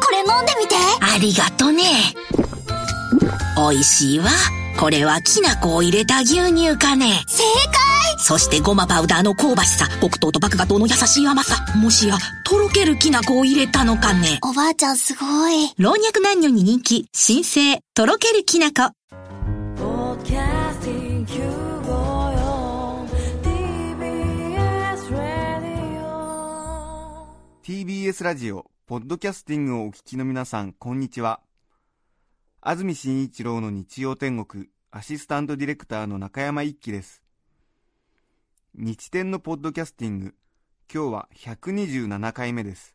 これ飲んでみて。ありがとね。美味しいわ。これはきな粉を入れた牛乳かね。正解。そしてごまパウダーの香ばしさ。黒糖と麦芽糖の優しい甘さ。もしやとろけるきな粉を入れたのかね。おばあちゃんすごい。老若男女に人気。新生とろけるきな粉。Podcasting 954 TBS Radio TBS ラジオ、ポッドキャスティングをお聞きの皆さん、こんにちは。安住紳一郎の日曜天国、アシスタントディレクターの中山一輝です。日天のポッドキャスティング、今日は127回目です。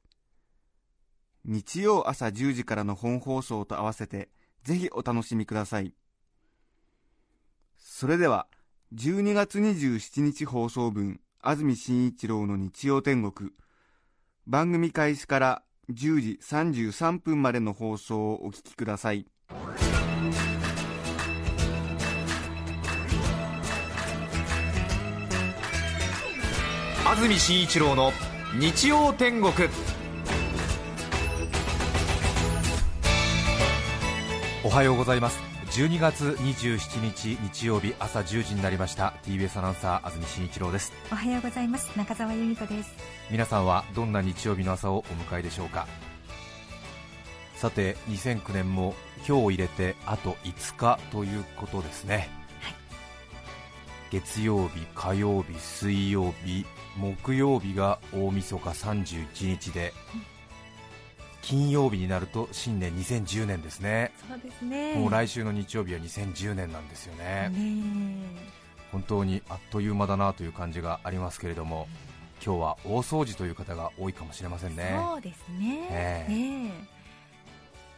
日曜朝10時からの本放送と合わせて、ぜひお楽しみください。それでは、12月27日放送分、安住紳一郎の日曜天国、番組開始から10時33分までの放送をお聞きください。安住紳一郎の日曜天国おはようございます12月27日日曜日朝10時になりました。TBS アナウンサー安住紳一郎です。おはようございます。中澤由美子です。皆さんはどんな日曜日の朝をお迎えでしょうか？さて2009年も今日を入れてあと5日ということですね、月曜日、火曜日、水曜日、木曜日が大晦日31日で、金曜日になると新年2010年ですね、そうですね。もう来週の日曜日は2010年なんですよね、ね本当にあっという間だなという感じがありますけれども、今日は大掃除という方が多いかもしれませんね。そうですね。ええ。ね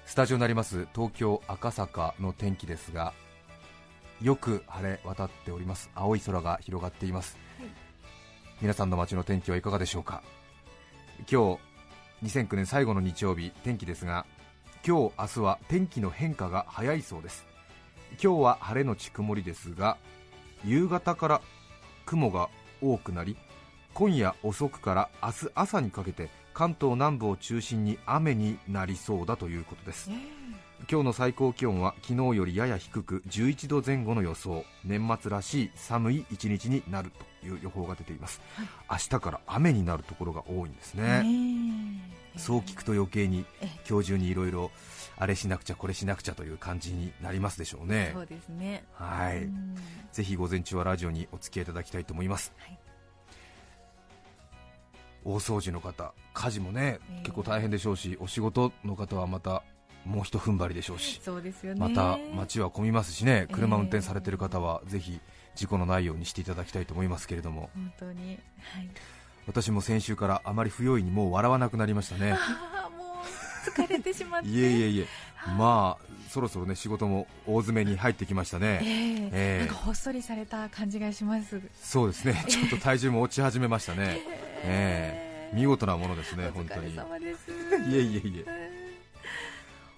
スタジオになります東京赤坂の天気ですがよく晴れ渡っております。青い空が広がっています、皆さんの街の天気はいかがでしょうか。今日2009年最後の日曜日天気ですが今日明日は天気の変化が早いそうです。今日は晴れのち曇りですが夕方から雲が多くなり今夜遅くから明日朝にかけて関東南部を中心に雨になりそうだということです。今日の最高気温は昨日よりやや低く11度前後の予想。年末らしい寒い一日になるという予報が出ています、明日から雨になるところが多いんですね。ねそう聞くと余計にええ。今日中にいろいろあれしなくちゃこれしなくちゃという感じになりますでしょうね。そうですね。はい。うん。ぜひ午前中はラジオにお付き合いいただきたいと思います、はい。大掃除の方家事もね、ええ。結構大変でしょうしお仕事の方はまたもう一踏ん張りでしょうしそうですよね。また街は混みますしね車え。え運転されてる方はぜひ事故のないようにしていただきたいと思いますけれども。本当に。はい私も先週からあまり不用意にもう笑わなくなりましたね。もう疲れてしまって。いえいえいえ。まあそろそろね仕事も大詰めに入ってきましたえね。ええ。えなんかほっそりされた感じがします。そうですね。ちょっと体重も落ち始めましたね。ええ。見事なものですねお疲れ本当に。様ですいえいえいえ。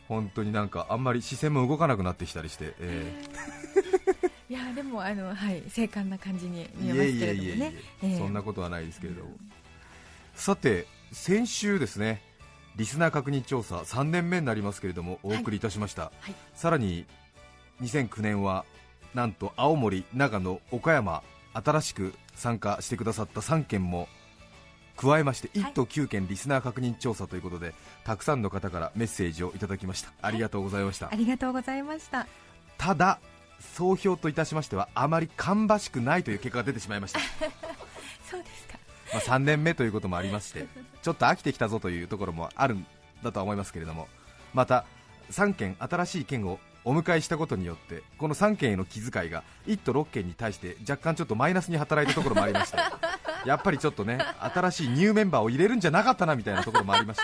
本当になんかあんまり視線も動かなくなってきたりして、えいやでもあのはい精悍な感じにー見えますけれどもいえいえいえいねそんなことはないですけれども、さて先週ですねリスナー確認調査3年目になりますけれどもお送りいたしました、はい。さらに2009年はなんと青森、長野、岡山新しく参加してくださった3県も加えまして1都9県リスナー確認調査ということで、たくさんの方からメッセージをいただきました。ありがとうございました、ありがとうございました。ただ総評といたしましてはあまり芳しくないという結果が出てしまいました。そうですか。まあ3年目ということもありまして ちょっと飽きてきたぞというところもあるんだとは思いますけれどもまた3件新しい県をお迎えしたことによってこの3件への気遣いが1都6県に対して若干ちょっとマイナスに働いたところもありまして やっぱりちょっとね新しいニューメンバーを入れるんじゃなかったなみたいなところもありまして。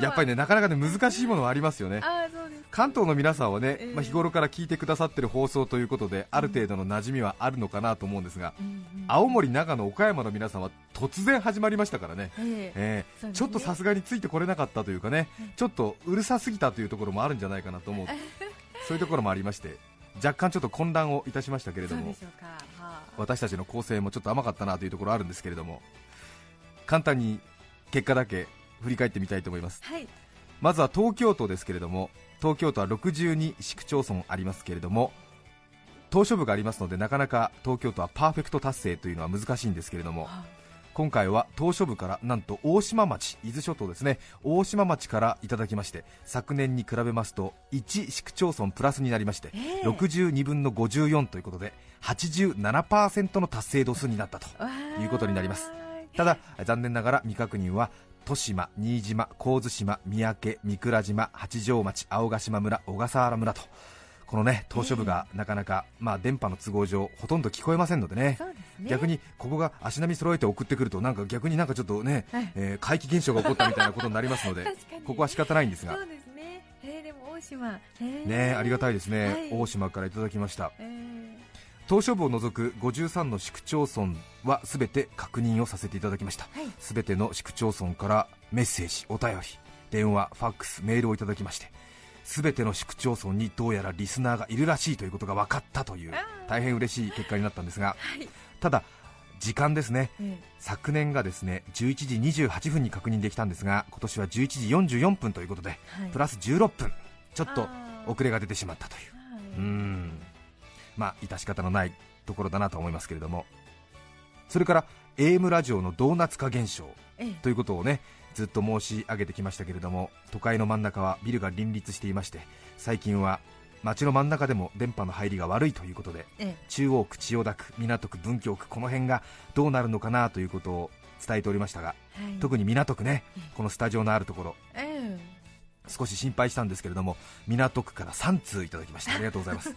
やっぱりねなかなかね難しいものはありますよね関東の皆さんはね、えーまあ、日頃から聞いてくださってる放送ということである程度の馴染みはあるのかなと思うんですが、うんうん。青森、長野、岡山の皆さんは突然始まりましたからね、ええ。えーちょっとさすがについてこれなかったというかね、うん。ちょっとうるさすぎたというところもあるんじゃないかなと思う、そういうところもありまして、若干ちょっと混乱をいたしましたけれどもはあ、私たちの構成もちょっと甘かったなというところあるんですけれども、簡単に結果だけ振り返ってみたいと思います。はい。まずは東京都ですけれども東京都は62市区町村ありますけれども島しょ部がありますのでなかなか東京都はパーフェクト達成というのは難しいんですけれども今回は島しょ部からなんと大島町伊豆諸島ですね大島町からいただきまして昨年に比べますと1市区町村プラスになりまして、ええ。62分の54ということで87%の達成度数になったということになります。ただ残念ながら未確認は豊島、新島、神津島、三宅、三倉島、八丈町、青ヶ島村、小笠原村と。このね島しょ部がなかなか、まあ、電波の都合上ほとんど聞こえませんのでね。ね。逆にここが足並み揃えて送ってくるとなんか逆になんかちょっとね、はい。えー怪奇現象が起こったみたいなことになりますので ここは仕方ないんですが。そうですね。えー、でも大島えー。ねありがたいですね、はい。大島からいただきました。えー島しょ部を除く53の市区町村はすべて確認をさせていただきました。はい。すべての市区町村からメッセージ、お便り、電話、ファックス、メールをいただきましてすべての市区町村にどうやらリスナーがいるらしいということが分かったという大変嬉しい結果になったんですがはい。ただ時間ですね。え昨年がですね11時28分に確認できたんですが今年は11時44分ということでーはい。プラス16分ちょっと遅れが出てしまったという。はい。うーんまあ致し方のないところだなと思いますけれども。それから AM ラジオのドーナツ化現象ええ。ということをねずっと申し上げてきましたけれども都会の真ん中はビルが林立していまして最近は街の真ん中でも電波の入りが悪いということでえ中央区、千代田区、港区、文京区この辺がどうなるのかなということを伝えておりましたがえはい。特に港区ねええ。このスタジオのあるところ。え少し心配したんですけれども港区から3通いただきました。ありがとうございます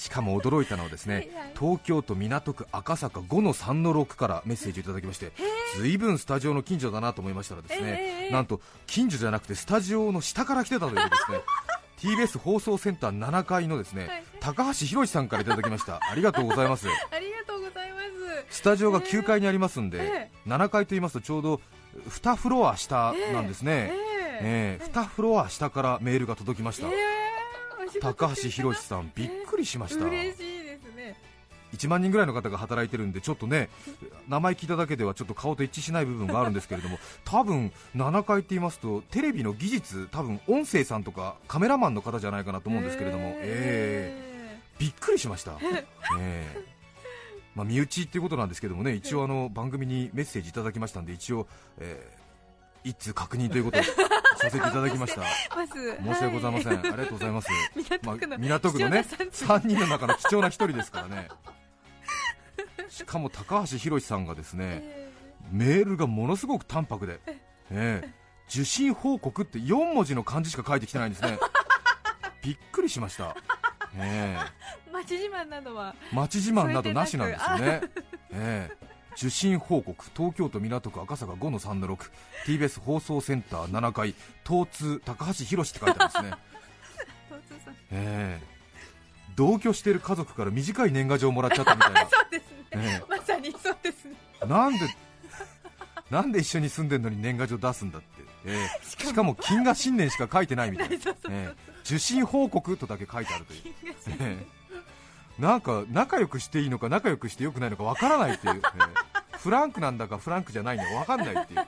しかも驚いたのはですね東京都港区赤坂5の3の6からメッセージをいただきましてずいぶんスタジオの近所だなと思いましたらですえねえなんと近所じゃなくてスタジオの下から来てたというですね TBS 放送センター7階のですねはい。高橋宏さんからいただきました。ありがとうございます。ありがとうございます。スタジオが9階にありますんで、え7階と言いますとちょうど2フロア下なんですね、ええ。え2フロア下からメールが届きました、えお仕事高橋宏さんびっくりしました。嬉しいですね。1万人ぐらいの方が働いてるんでちょっとね名前聞いただけではちょっと顔と一致しない部分があるんですけれども 多分7階って言いますとテレビの技術多分音声さんとかカメラマンの方じゃないかなと思うんですけれども、ええ。びっくりしました、ええ。まあ、身内っていうことなんですけどもね一応あの番組にメッセージいただきましたんで一応、えー一通確認ということを させていただきました。申し訳ございません、はいありがとうございます。港区の、まあ、港区のね貴重な三3人の中の貴重な1人ですからね。しかも高橋宏さんがですねえメールがものすごく淡白で、ええ。受信報告って4文字の漢字しか書いてきてないんですね。びっくりしました、えー町自慢などはえ町自慢などなしなんですよね、ええ受信報告東京都港区赤坂5の3の 6TBS 放送センター7階東通高橋宏って書いてあるんですね。東通さん。ええ。同居している家族から短い年賀状をもらっちゃったみたいな。そうですね、え。まさにそうですね。なんでなんで一緒に住んでるのに年賀状出すんだって、ええ。しかも。金が新年しか書いてないみたいな、ええ。受信報告とだけ書いてあるという、なんか仲良くしていいのか仲良くしてよくないのかわからないっていう、ええフランクなんだかフランクじゃないのかわかんないっていう。うん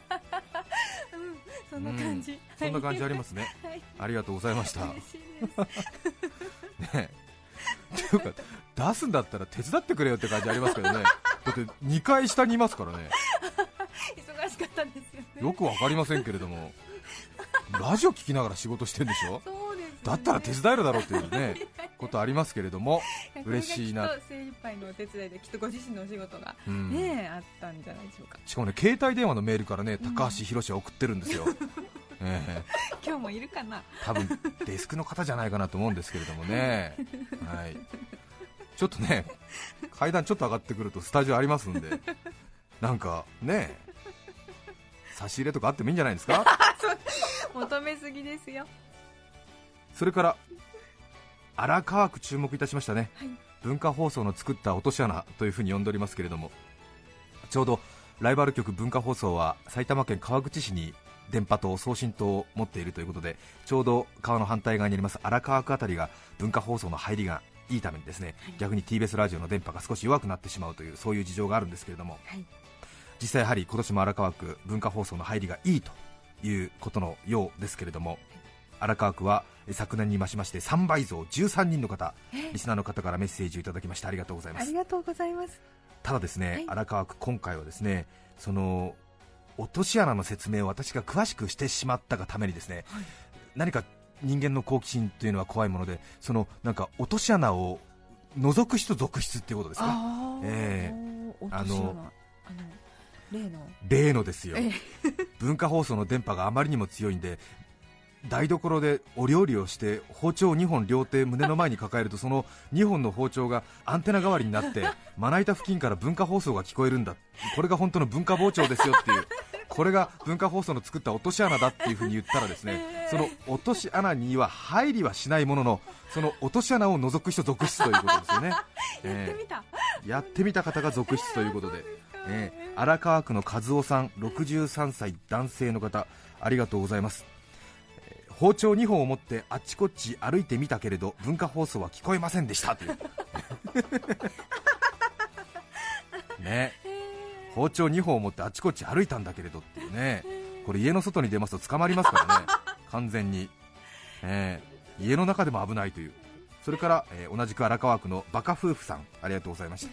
そんな感じ、そんな感じありますね。はい。ありがとうございました。ねっていうか出すんだったら手伝ってくれよって感じありますけどね。だって2階下にいますからね。忙しかったんですよね。よくわかりませんけれども。ラジオ聞きながら仕事してるんでしょ？そうです、ね、だったら手伝えるだろうっていうねことありますけれども 嬉しいな。精一杯のお手伝いできっとご自身のお仕事がうん。ねえあったんじゃないでしょうか。しかもね携帯電話のメールからね高橋宏は送ってるんですよ、ええ。今日もいるかな？多分デスクの方じゃないかなと思うんですけれどもね、はい、ちょっとね階段ちょっと上がってくるとスタジオありますんでなんかね差し入れとかあってもいいんじゃないですか？求めすぎですよ。それから荒川区注目いたしましたね、はい。文化放送の作った落とし穴というふうに呼んでおりますけれどもちょうどライバル局文化放送は埼玉県川口市に電波塔送信塔を持っているということでちょうど川の反対側にあります荒川区あたりが文化放送の入りがいいためにですね、逆に TBS ラジオの電波が少し弱くなってしまうというそういう事情があるんですけれども、はい。実際やはり今年も荒川区文化放送の入りがいいということのようですけれども荒川区はえ昨年に増しまして3倍増13人の方リスナーの方からメッセージをいただきましてありがとうございます。ありがとうございます。ただですね、はい。荒川区今回はですねその落とし穴の説明を私が詳しくしてしまったがためにですね、何か人間の好奇心というのは怖いものでそのなんか落とし穴を覗く人続出っていうことですねあー。えあの例の。例のですよ。え。文化放送の電波があまりにも強いんで台所でお料理をして包丁を2本両手胸の前に抱えるとその2本の包丁がアンテナ代わりになってまな板付近から文化放送が聞こえるんだ。これが本当の文化包丁ですよっていう。これが文化放送の作った落とし穴だっていう風に言ったらですねその落とし穴には入りはしないもののその落とし穴を覗く人続出ということですよね。やってみた、やってみた方が続出ということで、えー荒川区の和夫さん63歳男性の方ありがとうございます、えー包丁2本を持ってあっちこっち歩いてみたけれど文化放送は聞こえませんでした。という。ね。包丁2本を持ってあっちこっち歩いたんだけれど。っていうね。これ家の外に出ますと捕まりますからね。完全に、えー家の中でも危ないという。それから、えー同じく荒川区のバカ夫婦さん。ありがとうございました。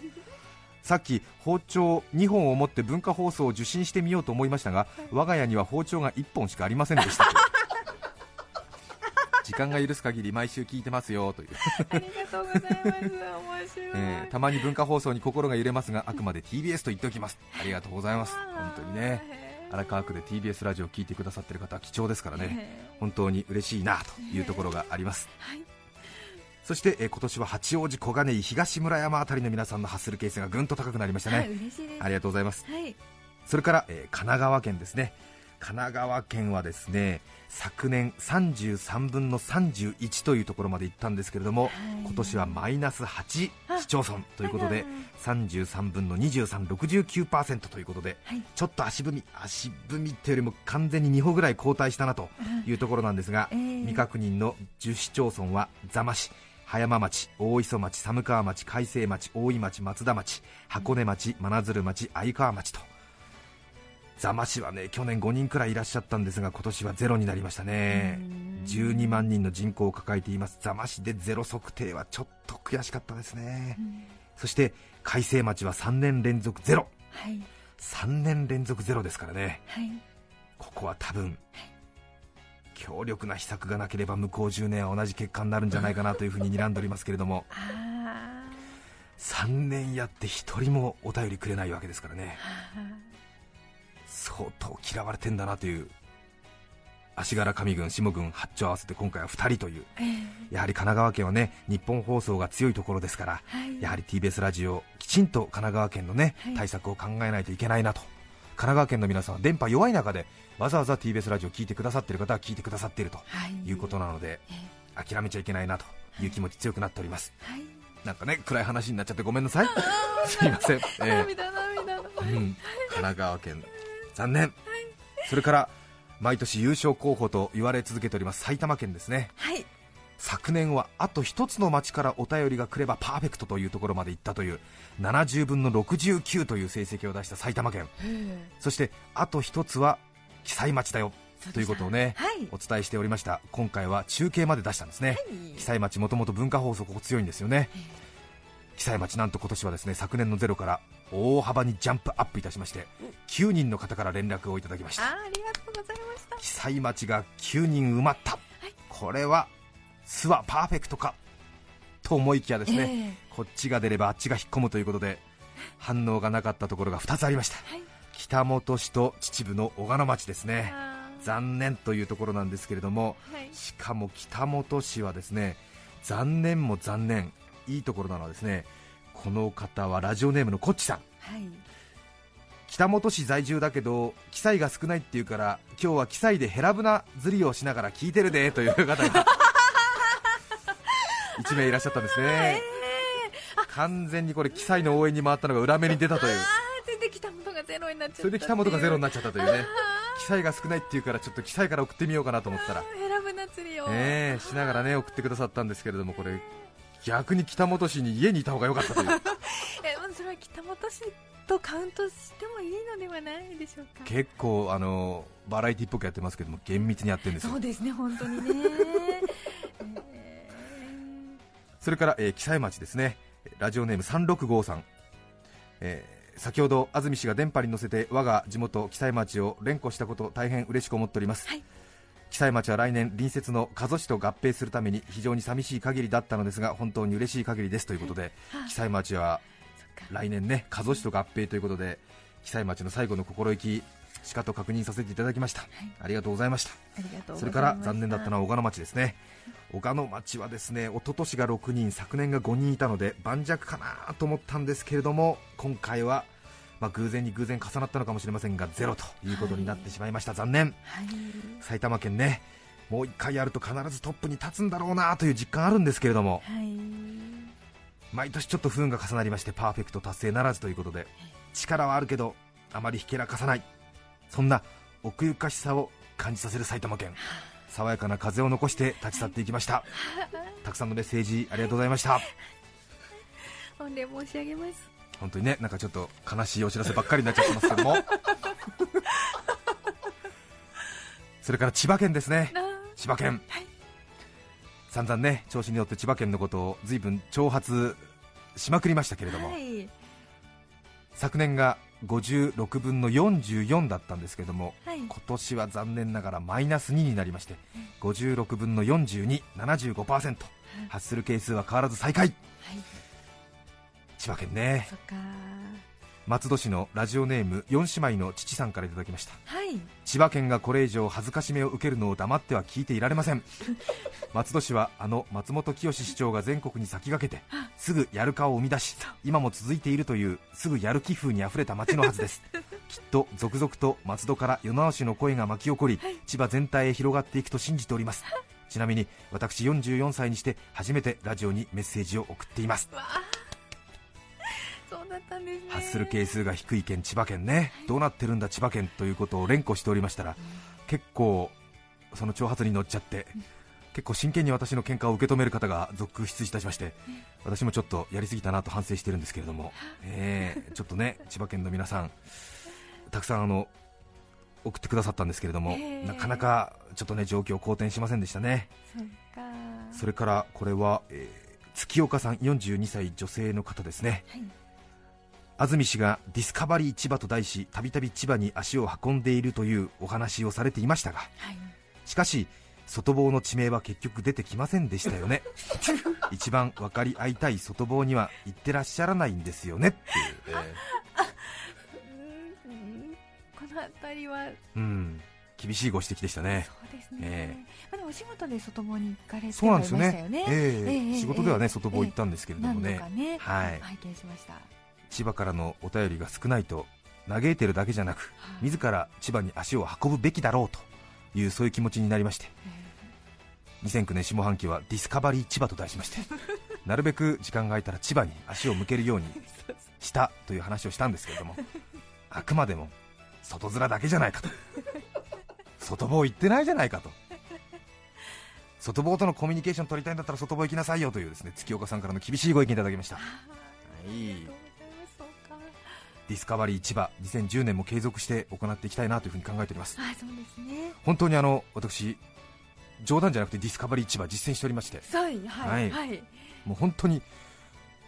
さっき包丁2本を持って文化放送を受信してみようと思いましたが我が家には包丁が1本しかありませんでした。と時間が許す限り毎週聞いてますよという、ありがとうございます。面白い、えーたまに文化放送に心が揺れますがあくまで TBS と言っておきます。ありがとうございます。本当にね。荒川区で TBS ラジオを聞いてくださっている方は貴重ですからね。本当に嬉しいなというところがあります。はい。そして、えー今年は八王子小金井東村山あたりの皆さんのハッスルケースがぐんと高くなりましたね、はい嬉しいです。ありがとうございます。はい。それから、えー神奈川県ですね神奈川県はですね昨年33分の31というところまで行ったんですけれども、はい。今年はマイナス8市町村ということであ33分の2369%ということではい。ちょっと足踏み足踏みっていうよりも完全に2歩ぐらい後退したなというところなんですが、えー未確認の10市町村は座間市葉山町、大磯町、寒川町、海西町、大井町、松田町、箱根町、真鶴町、相川町と座間市はね去年5人くらいいらっしゃったんですが今年はゼロになりましたね。12万人の人口を抱えています。座間市でゼロ測定はちょっと悔しかったですね、そして海西町は3年連続ゼロ。はい。3年連続ゼロですからね。はい。ここは多分強力な秘策がなければ向こう10年は同じ結果になるんじゃないかなというふうに睨んでおりますけれども。あ3年やって1人もお便りくれないわけですからね。ー相当嫌われてんだなという足柄上郡、下郡、八丁合わせて今回は2人というえーやはり神奈川県はね日本放送が強いところですからはい。やはり TBS ラジオきちんと神奈川県のね、はい。対策を考えないといけないなと。神奈川県の皆さんは電波弱い中でわざわざ TBS ラジオを聞いてくださっている方は聞いてくださっているとはい。いうことなのでえ諦めちゃいけないなという気持ち強くなっております。はい。なんかね暗い話になっちゃってごめんなさい。すいません、ええ涙。涙のうん、神奈川県残念。それから毎年優勝候補と言われ続けております埼玉県ですね。はい。昨年はあと一つの町からお便りが来ればパーフェクトというところまで行ったという70分の69という成績を出した埼玉県。そしてあと一つは記載町だよということをね、はい。お伝えしておりました。今回は中継まで出したんですね、記載町もともと文化放送ここ強いんですよね。記載町なんと今年はですね昨年のゼロから大幅にジャンプアップいたしまして9人の方から連絡をいただきました。ありがとうございました。記載町が9人埋まった、これは巣はパーフェクトかと思いきやですね、こっちが出ればあっちが引っ込むということで反応がなかったところが2つありました、はい。北本市と秩父の小鹿野町ですね。残念というところなんですけれどもはい。しかも北本市はですね残念も残念いいところなのはですねこの方はラジオネームのこっちさん。はい。北本市在住だけど記載が少ないっていうから今日は記載でヘラブナ釣りをしながら聞いてるでという方が 1名いらっしゃったんですね。完全にこれ記載の応援に回ったのが裏目に出たという。それで北本がゼロになっちゃったそれで北本がゼロになっっちゃったというね記載が少ないっていう。からちょっと記載から送ってみようかなと思ったら選ぶな釣りをねえしながらね送ってくださったんですけれどもこれ逆に北本市に家にいた方が良かったという。えそれは北本市とカウントしてもいいのではないでしょうか。結構あのバラエティっぽくやってますけども厳密にやってるんですよ。そうですね本当にね。え それから、えー、記載町ですね。ラジオネーム365さん、えー先ほど安住氏が電波に乗せて我が地元記載町を連呼したこと大変嬉しく思っております、はい記載町は来年隣接の加須市と合併するために非常に寂しい限りだったのですが本当に嬉しい限りですということで記載町は来年ね加須市と合併ということで記載町の最後の心意気しかと確認させていただきました、ありがとうございました。ありがとうございますそれから残念だったのは小鹿野町ですね。小鹿野町はですね一昨年が6人昨年が5人いたので盤石かなと思ったんですけれども今回はまあ偶然に偶然重なったのかもしれませんがゼロということになってしまいました、残念。はい。埼玉県ねもう1回やると必ずトップに立つんだろうなという実感あるんですけれども。はい。毎年ちょっと不運が重なりましてパーフェクト達成ならずということで力はあるけどあまりひけらかさない。そんな奥ゆかしさを感じさせる埼玉県。爽やかな風を残して立ち去っていきました。たくさんのメッセージありがとうございました。御礼申し上げます本当にねなんかちょっと悲しいお知らせばっかりになっちゃってますけども。それから千葉県ですね。あ千葉県、散々ね調子に乗って千葉県のことを随分挑発しまくりましたけれども、はい。昨年が56分の44だったんですけどもはい。今年は残念ながらマイナス2になりまして56分の4275%発する係数は変わらず最下位。はい千葉県ね。そっか。松戸市のラジオネーム4姉妹の父さんからいただきました。はい。千葉県がこれ以上恥ずかしめを受けるのを黙っては聞いていられません。松戸市はあの松本清市長が全国に先駆けてすぐやるかを生み出し今も続いているというすぐやる気風にあふれた街のはずです。きっと続々と松戸から世直しの声が巻き起こり千葉全体へ広がっていくと信じております。ちなみに私44歳にして初めてラジオにメッセージを送っていますそうだったんですね。発する係数が低い県千葉県ね。どうなってるんだ千葉県ということを連呼しておりましたら結構その挑発に乗っちゃって結構真剣に私の喧嘩を受け止める方が続出いたしまして私もちょっとやりすぎたなと反省してるんですけれども、えーちょっとね千葉県の皆さんたくさんあの送ってくださったんですけれども、えーなかなかちょっとね状況好転しませんでしたね。それからこれは、えー月岡さん42歳女性の方ですね。はい安住氏がディスカバリー千葉と題したびたび千葉に足を運んでいるというお話をされていましたがはい。しかし外房の地名は結局出てきませんでしたよね。一番分かり合いたい外房には行ってらっしゃらないんですよねっていう、うんうんこの辺りは。えーうん。厳しいご指摘でしたね。そうですね、えまあ、でもお仕事で外房に行かれてそうなんですよはいましたよね。ねえ。えええ仕事ではね、ええ。外房行ったんですけれども何ね度かね、はい。拝見しました千葉からのお便りが少ないと嘆いてるだけじゃなくはい。自ら千葉に足を運ぶべきだろうというそういう気持ちになりまして。2009年下半期はディスカバリー千葉と題しまして なるべく時間が空いたら千葉に足を向けるようにしたという話をしたんですけれどもあくまでも外面だけじゃないかと。外房行ってないじゃないかと。外房とのコミュニケーション取りたいんだったら外房行きなさいよというですね月岡さんからの厳しいご意見いただきました。はいディスカバリー千葉2010年も継続して行っていきたいなというふうに考えております。あそうですね。本当にあの私冗談じゃなくてディスカバリー千葉実践しておりまして。はいはい。はい、もう本当に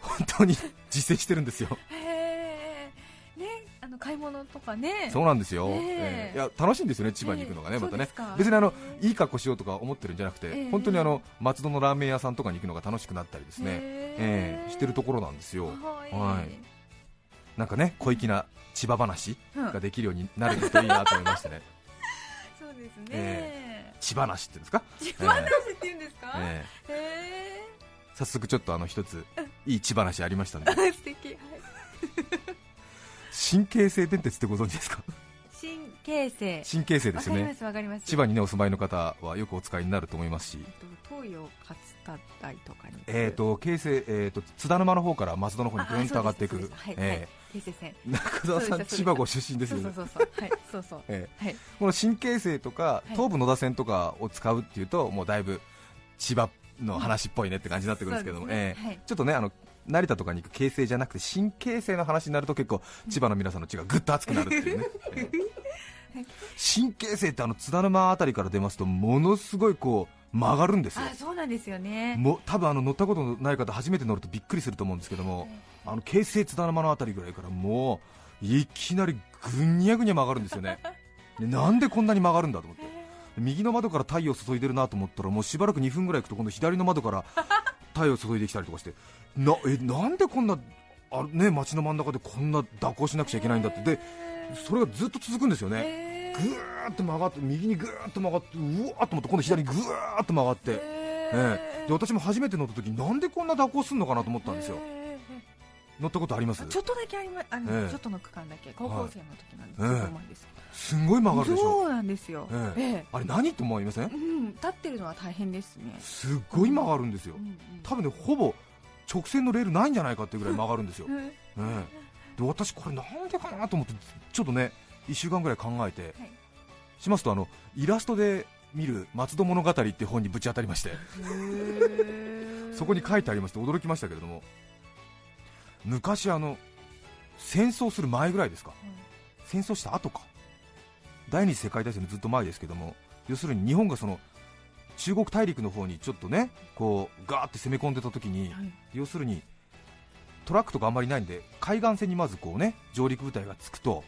本当に実践してるんですよ。へえねあの買い物とかね。そうなんですよ、ねえ。えいや楽しいんですよね千葉に行くのがね、ええまたね。別にあのいい格好しようとか思ってるんじゃなくて、ええ。本当にあの松戸のラーメン屋さんとかに行くのが楽しくなったりですね、へええしてるところなんですよ。はい、はいなんかね小粋な千葉話うん。ができるようになるといいなと思いましてね。そうですね、え千葉話っていうんですか、千葉話って言うんですか、ええ。へ早速ちょっとあの一ついい千葉話ありましたん 素敵。はい。新京成電鉄ってご存知ですか？新京成新京成でわかりますよね千葉にねお住まいの方はよくお使いになると思いますし。えっと東洋勝田台とかにえー、と京成、えー、と津田沼の方から松戸の方にぐんと上がっていく。あそうですそうです。はい、え京成線。ー中澤さん千葉ご出身ですよね。そうそうそうそう。はい。そうそうえはい。ーこの新京成とかい。東武野田線とかを使うっていうともうだいぶ千葉の話っぽいねって感じになってくるんですけども、えーはい。ちょっとねあの成田とかに行く京成じゃなくて新京成の話になると結構千葉の皆さんの血がぐっと熱くなるっていうね。新京成ってあの津田沼あたりから出ますとものすごいこう曲がるんですよ。あそうなんですよね。もう多分あの乗ったことのない方初めて乗るとびっくりすると思うんですけどもあの京成津田沼のあたりぐらいからもういきなりぐにゃぐにゃ曲がるんですよね。でなんでこんなに曲がるんだと思って。右の窓から太陽注いでるなと思ったらもうしばらく2分ぐらい行くと今度左の窓から太陽注いできたりとかして。なえなんでこんなあね街の真ん中でこんな蛇行しなくちゃいけないんだって。でそれがずっと続くんですよね。へぐーっと曲がって右にぐーっと曲がってうわーっと思って今度左にぐーっと曲がって、ええで私も初めて乗った時なんでこんな蛇行するのかなと思ったんですよ乗ったことあります？ちょっとだけありまあの、ええ。ちょっとの区間だけ高校生の時なんです、はいそこまでですごい曲がるでしょ？そうなんですよ、ええ。ええ。あれ何と思いません？うん、立ってるのは大変ですね、すっごい曲がるんですよ。うんうん多分ねほぼ直線のレールないんじゃないかっていうぐらい曲がるんですよ、うんええ。で私これなんでかなと思ってちょっとね1週間ぐらい考えて、はい。しますとあのイラストで見る松戸物語っていう本にぶち当たりまして。そこに書いてありまして驚きましたけれども昔あの戦争する前ぐらいですか、戦争した後か？第二次世界大戦のずっと前ですけども要するに日本がその中国大陸の方にちょっとねこうガーって攻め込んでた時に、はい。要するにトラックとかあんまりないんで海岸線にまずこうね上陸部隊がつくと、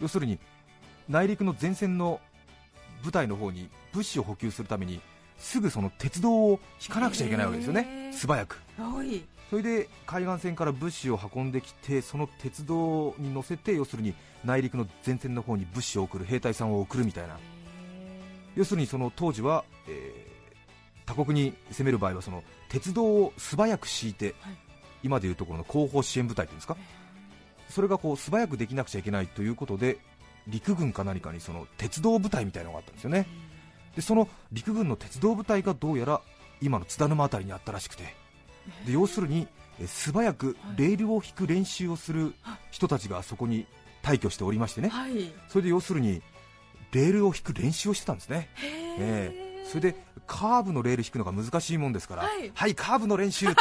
要するに内陸の前線の部隊の方に物資を補給するためにすぐその鉄道を引かなくちゃいけないわけですよね、素早くそれで海岸線から物資を運んできてその鉄道に乗せて要するに内陸の前線の方に物資を送る兵隊さんを送るみたいな。要するにその当時は、えー他国に攻める場合はその鉄道を素早く敷いて、はい。今でいうところの後方支援部隊っていうんですか？それがこう素早くできなくちゃいけないということで陸軍か何かにその鉄道部隊みたいなのがあったんですよね。でその陸軍の鉄道部隊がどうやら今の津田沼辺りにあったらしくてで要するにえ素早くレールを引く練習をする人たちがそこに退去しておりましてね。はい。それで要するにレールを引く練習をしてたんですね。ええ。それでカーブのレール引くのが難しいもんですから、はい。カーブの練習って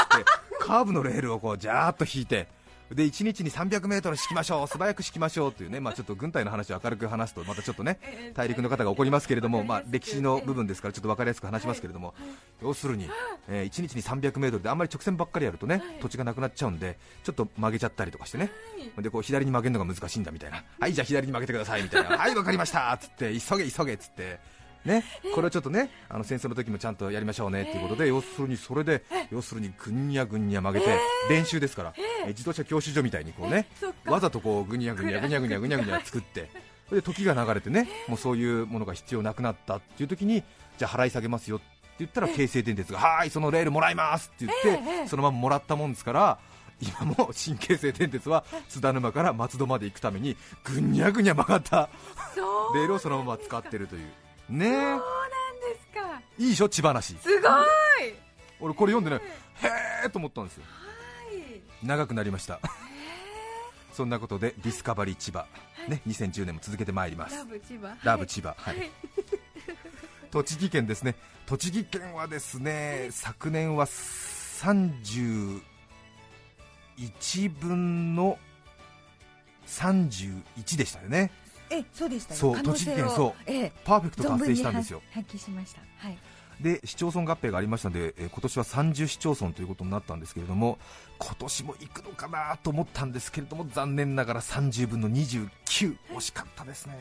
カーブのレールをこうジャーッと引いてで1日に300メートル敷きましょう素早く敷きましょうというねまあちょっと軍隊の話を明るく話すとまたちょっとね大陸の方が怒りますけれどもまあ歴史の部分ですからちょっと分かりやすく話しますけれども要するに、え1日に300メートルであんまり直線ばっかりやるとね土地がなくなっちゃうんでちょっと曲げちゃったりとかしてね。でこう左に曲げるのが難しいんだみたいな。はいじゃあ左に曲げてくださいみたいな。はいわかりましたっつって急げ急げっつってね、これをちょっとねあの戦争の時もちゃんとやりましょうねっていうことで、要するにそれで、要するにぐんにゃぐんにゃ曲げて、練習ですから、え自動車教習所みたいにこうね、わざとこうぐにゃぐにゃぐにゃぐにゃぐにゃぐにゃ作って、それで時が流れてね、もうそういうものが必要なくなったっていう時に、じゃあ払い下げますよって言ったら、京成電鉄が、はーい、そのレールもらいますって言って、そのままもらったもんですから。今も新京成電鉄は津田沼から松戸まで行くためにぐにゃぐにゃ曲がったレールをそのまま使ってるというね。えそうなんですか。いいでしょ？千葉なしすごい。俺これ読んでね。へえと思ったんですよ。はい。長くなりました。そんなことでディスカバリー千葉、ね、2010年も続けてまいります。ラブ千葉ラブ千葉、はい。はい。栃木県ですね。栃木県はですね昨年は31分の31でしたよねえそうでしたよそう栃木県そう。ええ。パーフェクト達成したんですよ。発揮しました。はい。で市町村合併がありましたので、えー今年は30市町村ということになったんですけれども今年も行くのかなと思ったんですけれども残念ながら30分の29惜しかったですね。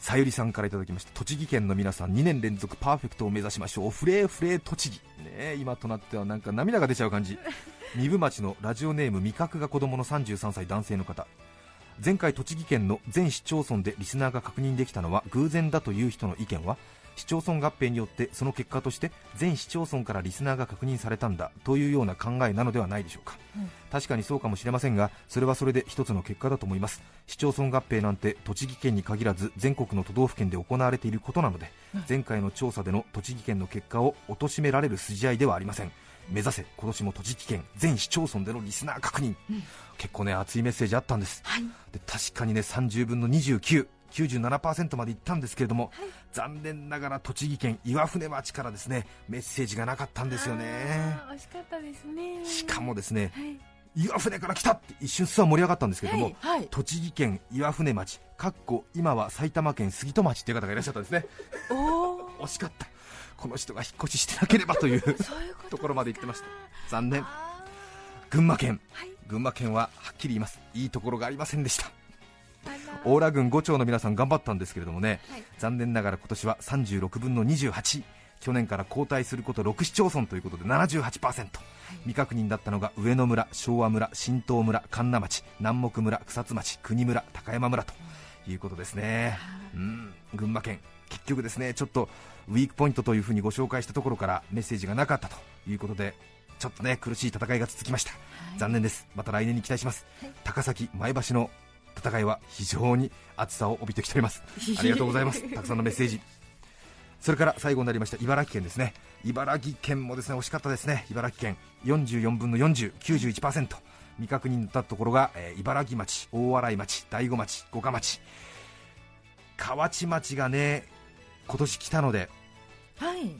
さゆりさんからいただきました。栃木県の皆さん2年連続パーフェクトを目指しましょう。フレーフレー栃木。ねえ今となってはなんか涙が出ちゃう感じ。三部町のラジオネーム味覚が子供の33歳男性の方前回栃木県の全市町村でリスナーが確認できたのは偶然だという人の意見は市町村合併によってその結果として全市町村からリスナーが確認されたんだというような考えなのではないでしょうか、確かにそうかもしれませんがそれはそれで一つの結果だと思います。市町村合併なんて栃木県に限らず全国の都道府県で行われていることなので前回の調査での栃木県の結果を貶められる筋合いではありません目指せ今年も栃木県全市町村でのリスナー確認、結構ね熱いメッセージあったんです。はい。で確かにね30分の29 97%までいったんですけれども、残念ながら栃木県岩船町からですねメッセージがなかったんですよね。惜しかったですね。しかもですねはい。岩船から来たって一瞬すは盛り上がったんですけれども、はいはい。栃木県岩船町かっこ今は埼玉県杉戸町っていう方がいらっしゃったんですね。惜しかったこの人が引っ越ししてなければというとところまで行ってました。残念。あ群馬県。ーはい。群馬県ははっきり言います。いいところがありませんでした。大良郡5町の皆さん頑張ったんですけれどもね、はい。残念ながら今年は36分の28去年から交代すること6市町村ということで78%、未確認だったのが上野村、昭和村、新東村、神奈町、南木村、草津町、国村、高山村ということですね、うん、群馬県、結局ですねちょっとウィークポイントというふうにご紹介したところからメッセージがなかったということでちょっとね苦しい戦いが続きました、残念です。また来年に期待します、高崎前橋の戦いは非常に熱さを帯びてきております。ありがとうございます。たくさんのメッセージ。それから最後になりました茨城県ですね。茨城県もですね惜しかったですね。茨城県44分の4091%未確認だったところが、えー茨城町大洗町大子町五霞町。河内町がね今年来たのではい。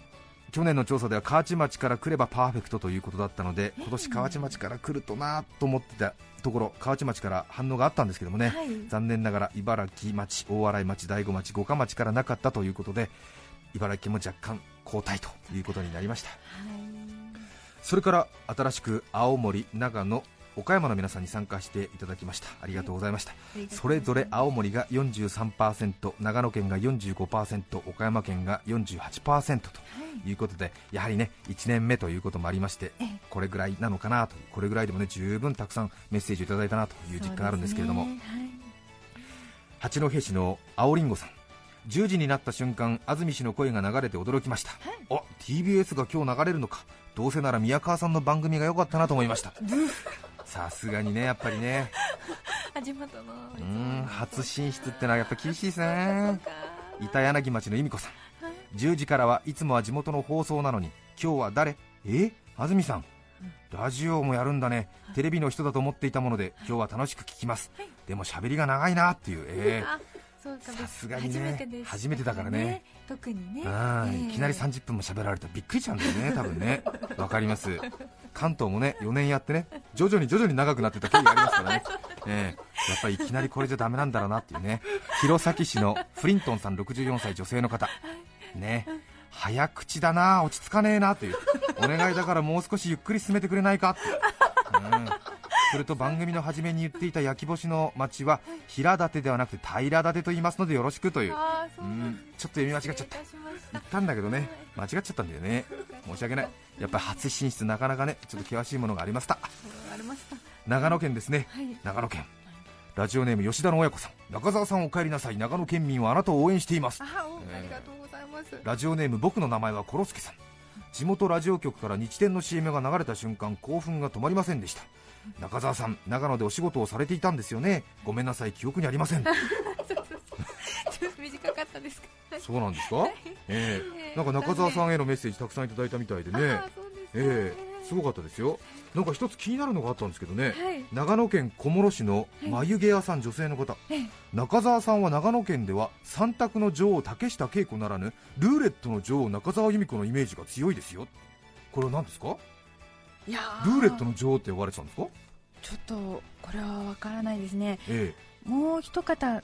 去年の調査では河内町から来ればパーフェクトということだったので今年河内町から来るとなと思ってたところ河内町から反応があったんですけどもね、はい。残念ながら茨城町、大洗町、大子町、五霞町からなかったということで茨城県も若干後退ということになりました。それから新しく青森、長野、岡山の皆さんに参加していただきました。ありがとうございました、それぞれ青森が43%長野県が45%岡山県が48%とい。うことでやはりね1年目ということもありましてええ。これぐらいなのかなとこれぐらいでもね十分たくさんメッセージをいただいたなという実感があるんですけれども、そうですね八戸市の青りんごさん。10時になった瞬間安住氏の声が流れて驚きました、あ TBS が今日流れるのか。どうせなら宮川さんの番組が良かったなと思いましたさすがにねやっぱりね。はい地元のうーん初進出ってのはやっぱ厳しいですね。板柳町の由美子さん。10時からはいつもは地元の放送なのに今日は誰？え？安住さん。ラジオもやるんだね。テレビの人だと思っていたもので今日は楽しく聞きます。でも喋りが長いなっていう。えあそうかさすがにね。初めてです。初めてだからね。特にね。えうんええ。いきなり30分も喋られたらびっくりしちゃうんだよね多分ね。わかります。関東もね4年やってね徐々に徐々に長くなってた経緯がありますからね。ええ。やっぱりいきなりこれじゃダメなんだろうなっていうね。弘前市のフリントンさん64歳女性の方。ね。早口だな落ち着かねえなという。お願いだからもう少しゆっくり進めてくれないかって、うん、それと番組の初めに言っていた焼き干しの町は平立ではなくて平立と言いますのでよろしくという。うんん。ちょっと読み間違っちゃった。言ったんだけどね。間違っちゃったんだよね。申し訳ない。やっぱり初進出なかなかねちょっと険しいものがありました。長野県ですね。はい。長野県。ラジオネーム吉田の親子さん。中澤さんお帰りなさい。長野県民はあなたを応援しています。ありがとうございます。ラジオネーム僕の名前はコロスケさん地元ラジオ局から日天の CM が流れた瞬間興奮が止まりませんでした。中澤さん長野でお仕事をされていたんですよね。ごめんなさい記憶にありません。ちょっと短かったですか？そうなんですか？ええ。なんか中澤さんへのメッセージたくさんいただいたみたいでね。でええ。すごかったですよなんか一つ気になるのがあったんですけどね、はい。長野県小諸市の眉毛屋さん女性の方、中澤さんは長野県では三択の女王竹下恵子ならぬルーレットの女王中澤由美子のイメージが強いですよ。これは何ですか？いやルーレットの女王って呼ばれてたんですか？ちょっとこれはわからないですねえもう一方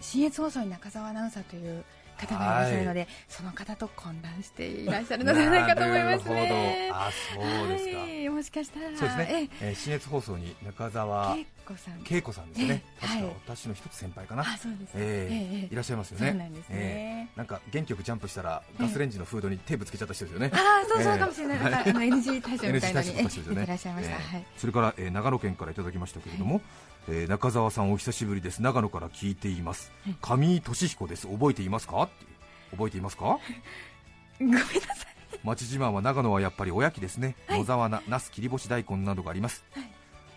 新越放送に中澤アナウンサーとという方がいらっしゃるので、その方と混乱していらっしゃえるのではないかと思いますなねるほど。あそうですか、はい、もしかしたら。そうですね、えー、新越放送に中澤子さん。恵子さんですよね、ええ。確かはい。私の一つ先輩かな、あそうですねええ。ええ。いらっしゃいますよね。そうなんですね、ええ。なんか元気よくジャンプしたらガスレンジのフードに手ぶつけちゃった人ですよね、ああそうそうええ。かもしれない、あの NG 対象みたいな。NG 対のに象としてですよね。ええ。出てらっしゃいました、それから、えー長野県からいただきましたけれども、えー中澤さんお久しぶりです。長野から聞いています。上井俊彦です。覚えていますか？覚えていますか？ごめんなさい。町自慢は長野はやっぱりおやきですね、野沢菜、那須切り干し大根などがあります、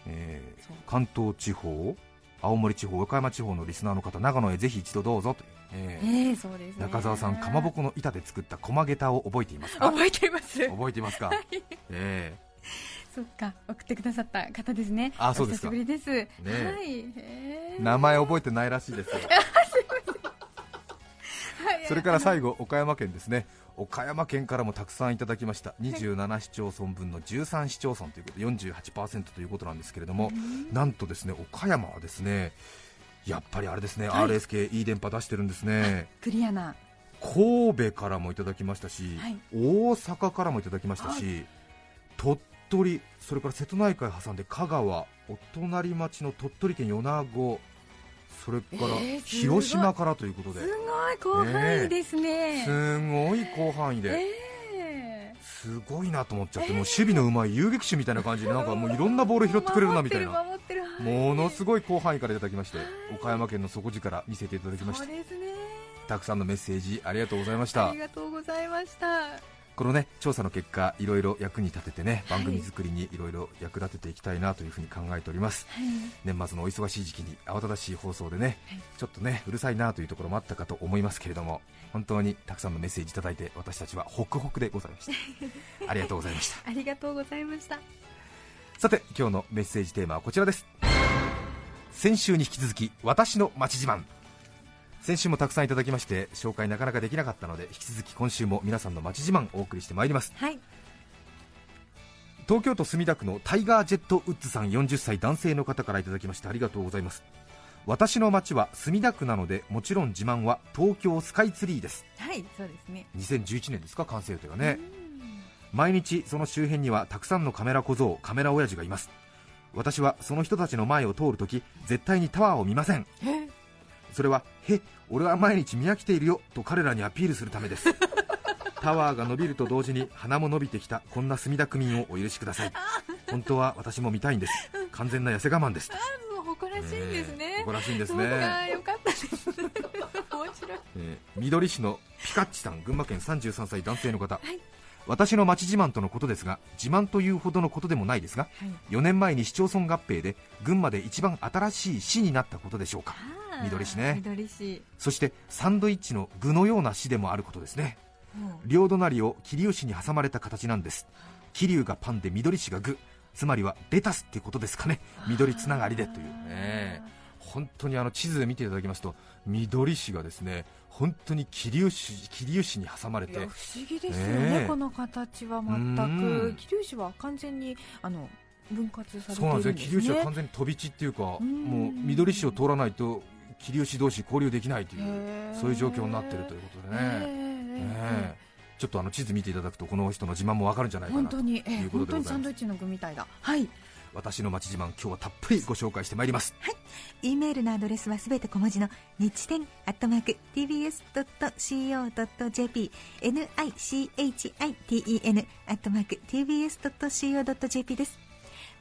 えー関東地方、青森地方、岡山地方のリスナーの方、長野へぜひ一度どうぞという、ええーえそうですね。中澤さん、かまぼこの板で作った駒下駄を覚えていますか？覚えています。覚えていますか、えそっか送ってくださった方ですね。あそうですか。お久しぶりです、え。はい。へえー。名前覚えてないらしいですよ。それから最後岡山県ですね岡山県からもたくさんいただきました。27市町村分の13市町村ということで48%ということなんですけれどもなんとですね岡山はですねやっぱりあれですね、はい。RSK いい電波出してるんですね。クリアな。神戸からもいただきましたし、はい。大阪からもいただきましたし、鳥取、それから瀬戸内海挟んで香川、お隣町の鳥取県米子、それから広島からということで、すごい広範囲ですね。すごい広範囲で、えすごいなと思っちゃって、もう守備のうまい遊撃手みたいな感じで、なんかもういろんなボール拾ってくれるなみたいな、ものすごごい広範囲からいただきまして、岡山県の底力見せていただきました。そうですね。たくさんのメッセージありがとうございました。あり。がとうございましたこのね調査の結果、いろいろ役に立ててね番組作りにいろいろ役立てていきたいなというふうに考えております。はい年末のお忙しい時期に慌ただしい放送でね、はいちょっとねうるさいなというところもあったかと思いますけれども、本当にたくさんのメッセージいただいて私たちはホクホクでございました。ありがとうございました。ありがとうございましたさて今日のメッセージテーマはこちらです。先週に引き続き私の街自慢。先週もたくさんいただきまして紹介なかなかできなかったので引き続き今週も皆さんの街自慢お送りしてまいります。はい。東京都墨田区のタイガー・ジェット・ウッズさん40歳男性の方からいただきましてありがとうございます。私の街は墨田区なのでもちろん自慢は東京スカイツリーです。はいそうですね。2011年ですか完成予定がね。毎日その周辺にはたくさんのカメラ小僧カメラ親父がいます。私はその人たちの前を通るとき絶対にタワーを見ません。えそれはへ俺は毎日見飽きているよと彼らにアピールするためです。タワーが伸びると同時に鼻も伸びてきたこんな墨田区民をお許しください。本当は私も見たいんです。完全な痩せ我慢です。誇らしいんですね。誇らしいんですね、かよかったです。面白い。えー緑市のピカッチさん群馬県33歳男性の方、はい私の町自慢とのことですが自慢というほどのことでもないですがはい。4年前に市町村合併で群馬で一番新しい市になったことでしょうか。緑市ね。緑市。そしてサンドイッチの具のような市でもあることですね。も両隣を桐生市に挟まれた形なんです。桐生がパンで緑市が具。つまりはレタスってことですかね。緑つながりでという。ね本当にあの地図で見ていただきますと緑市がですね本当に桐生市桐生市に挟まれて。不思議ですよねねえ。この形はう全ん。く桐生市は完全にあの分割されていそうなんですね。るんですね桐生市は完全に飛び地っていうかうん。もう緑市を通らないと桐生市同士交流できないというそういう状況になっているということでね。ちょっとあの地図見ていただくとこの人の自慢もわかるんじゃないかなと本当に、えいうこと本当にサンドイッチの具みたいだ。はい私の町自慢今日はたっぷりご紹介してまいります。はい。E メールのアドレスはすべて小文字の日天アットマーク tbs.co.jp nichiten アットマーク tbs.co.jp です。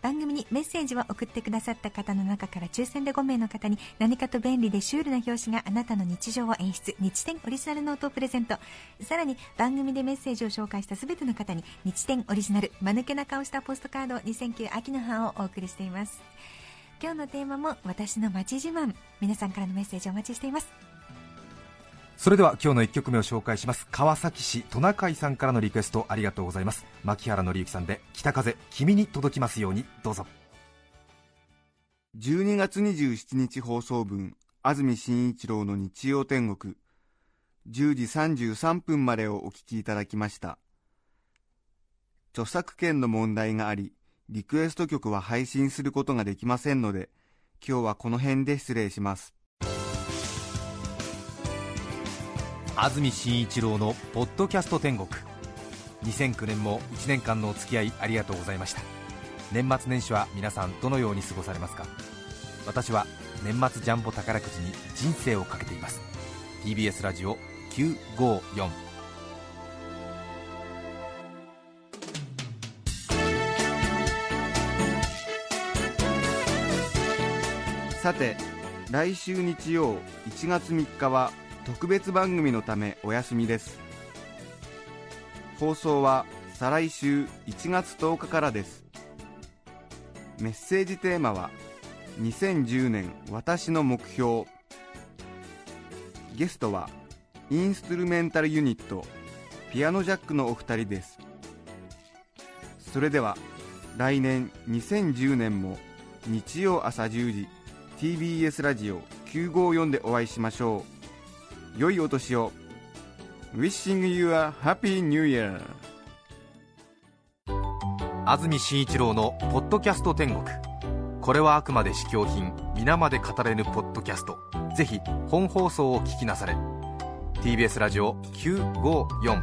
番組にメッセージを送ってくださった方の中から抽選で5名の方に何かと便利でシュールな表紙があなたの日常を演出日天オリジナルノートをプレゼント。さらに番組でメッセージを紹介したすべての方に日天オリジナル間抜けな顔したポストカード2009秋の葉をお送りしています。今日のテーマも私の街自慢。皆さんからのメッセージお待ちしています。それでは今日の1曲目を紹介します。川崎市トナカイさんからのリクエストありがとうございます。牧原紀之さんで北風君に届きますようにどうぞ。12月27日放送分安住紳一郎の日曜天国。10時33分までをお聞きいただきました。著作権の問題がありリクエスト曲は配信することができませんので今日はこの辺で失礼します。安住紳一郎のポッドキャスト天国。2009年も1年間のお付き合いありがとうございました。年末年始は皆さんどのように過ごされますか？私は年末ジャンボ宝くじに人生をかけています。TBS ラジオ954さて来週日曜1月3日は特別番組のためお休みです。放送は再来週1月10日からです。メッセージテーマは2010年私の目標。ゲストはインストゥルメンタルユニットピアノジャックのお二人です。それでは来年2010年も日曜朝10時 TBS ラジオ954でお会いしましょう。良いお年を。Wishing you a happy new year. 安住紳一郎の「ポッドキャスト天国」これはあくまで試供品皆まで語れぬポッドキャスト。ぜひ本放送を聞きなされ。TBS ラジオ954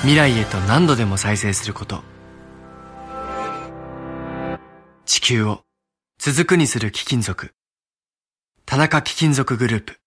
未来へと何度でも再生すること。地球を続くにする貴金属。田中貴金属グループ。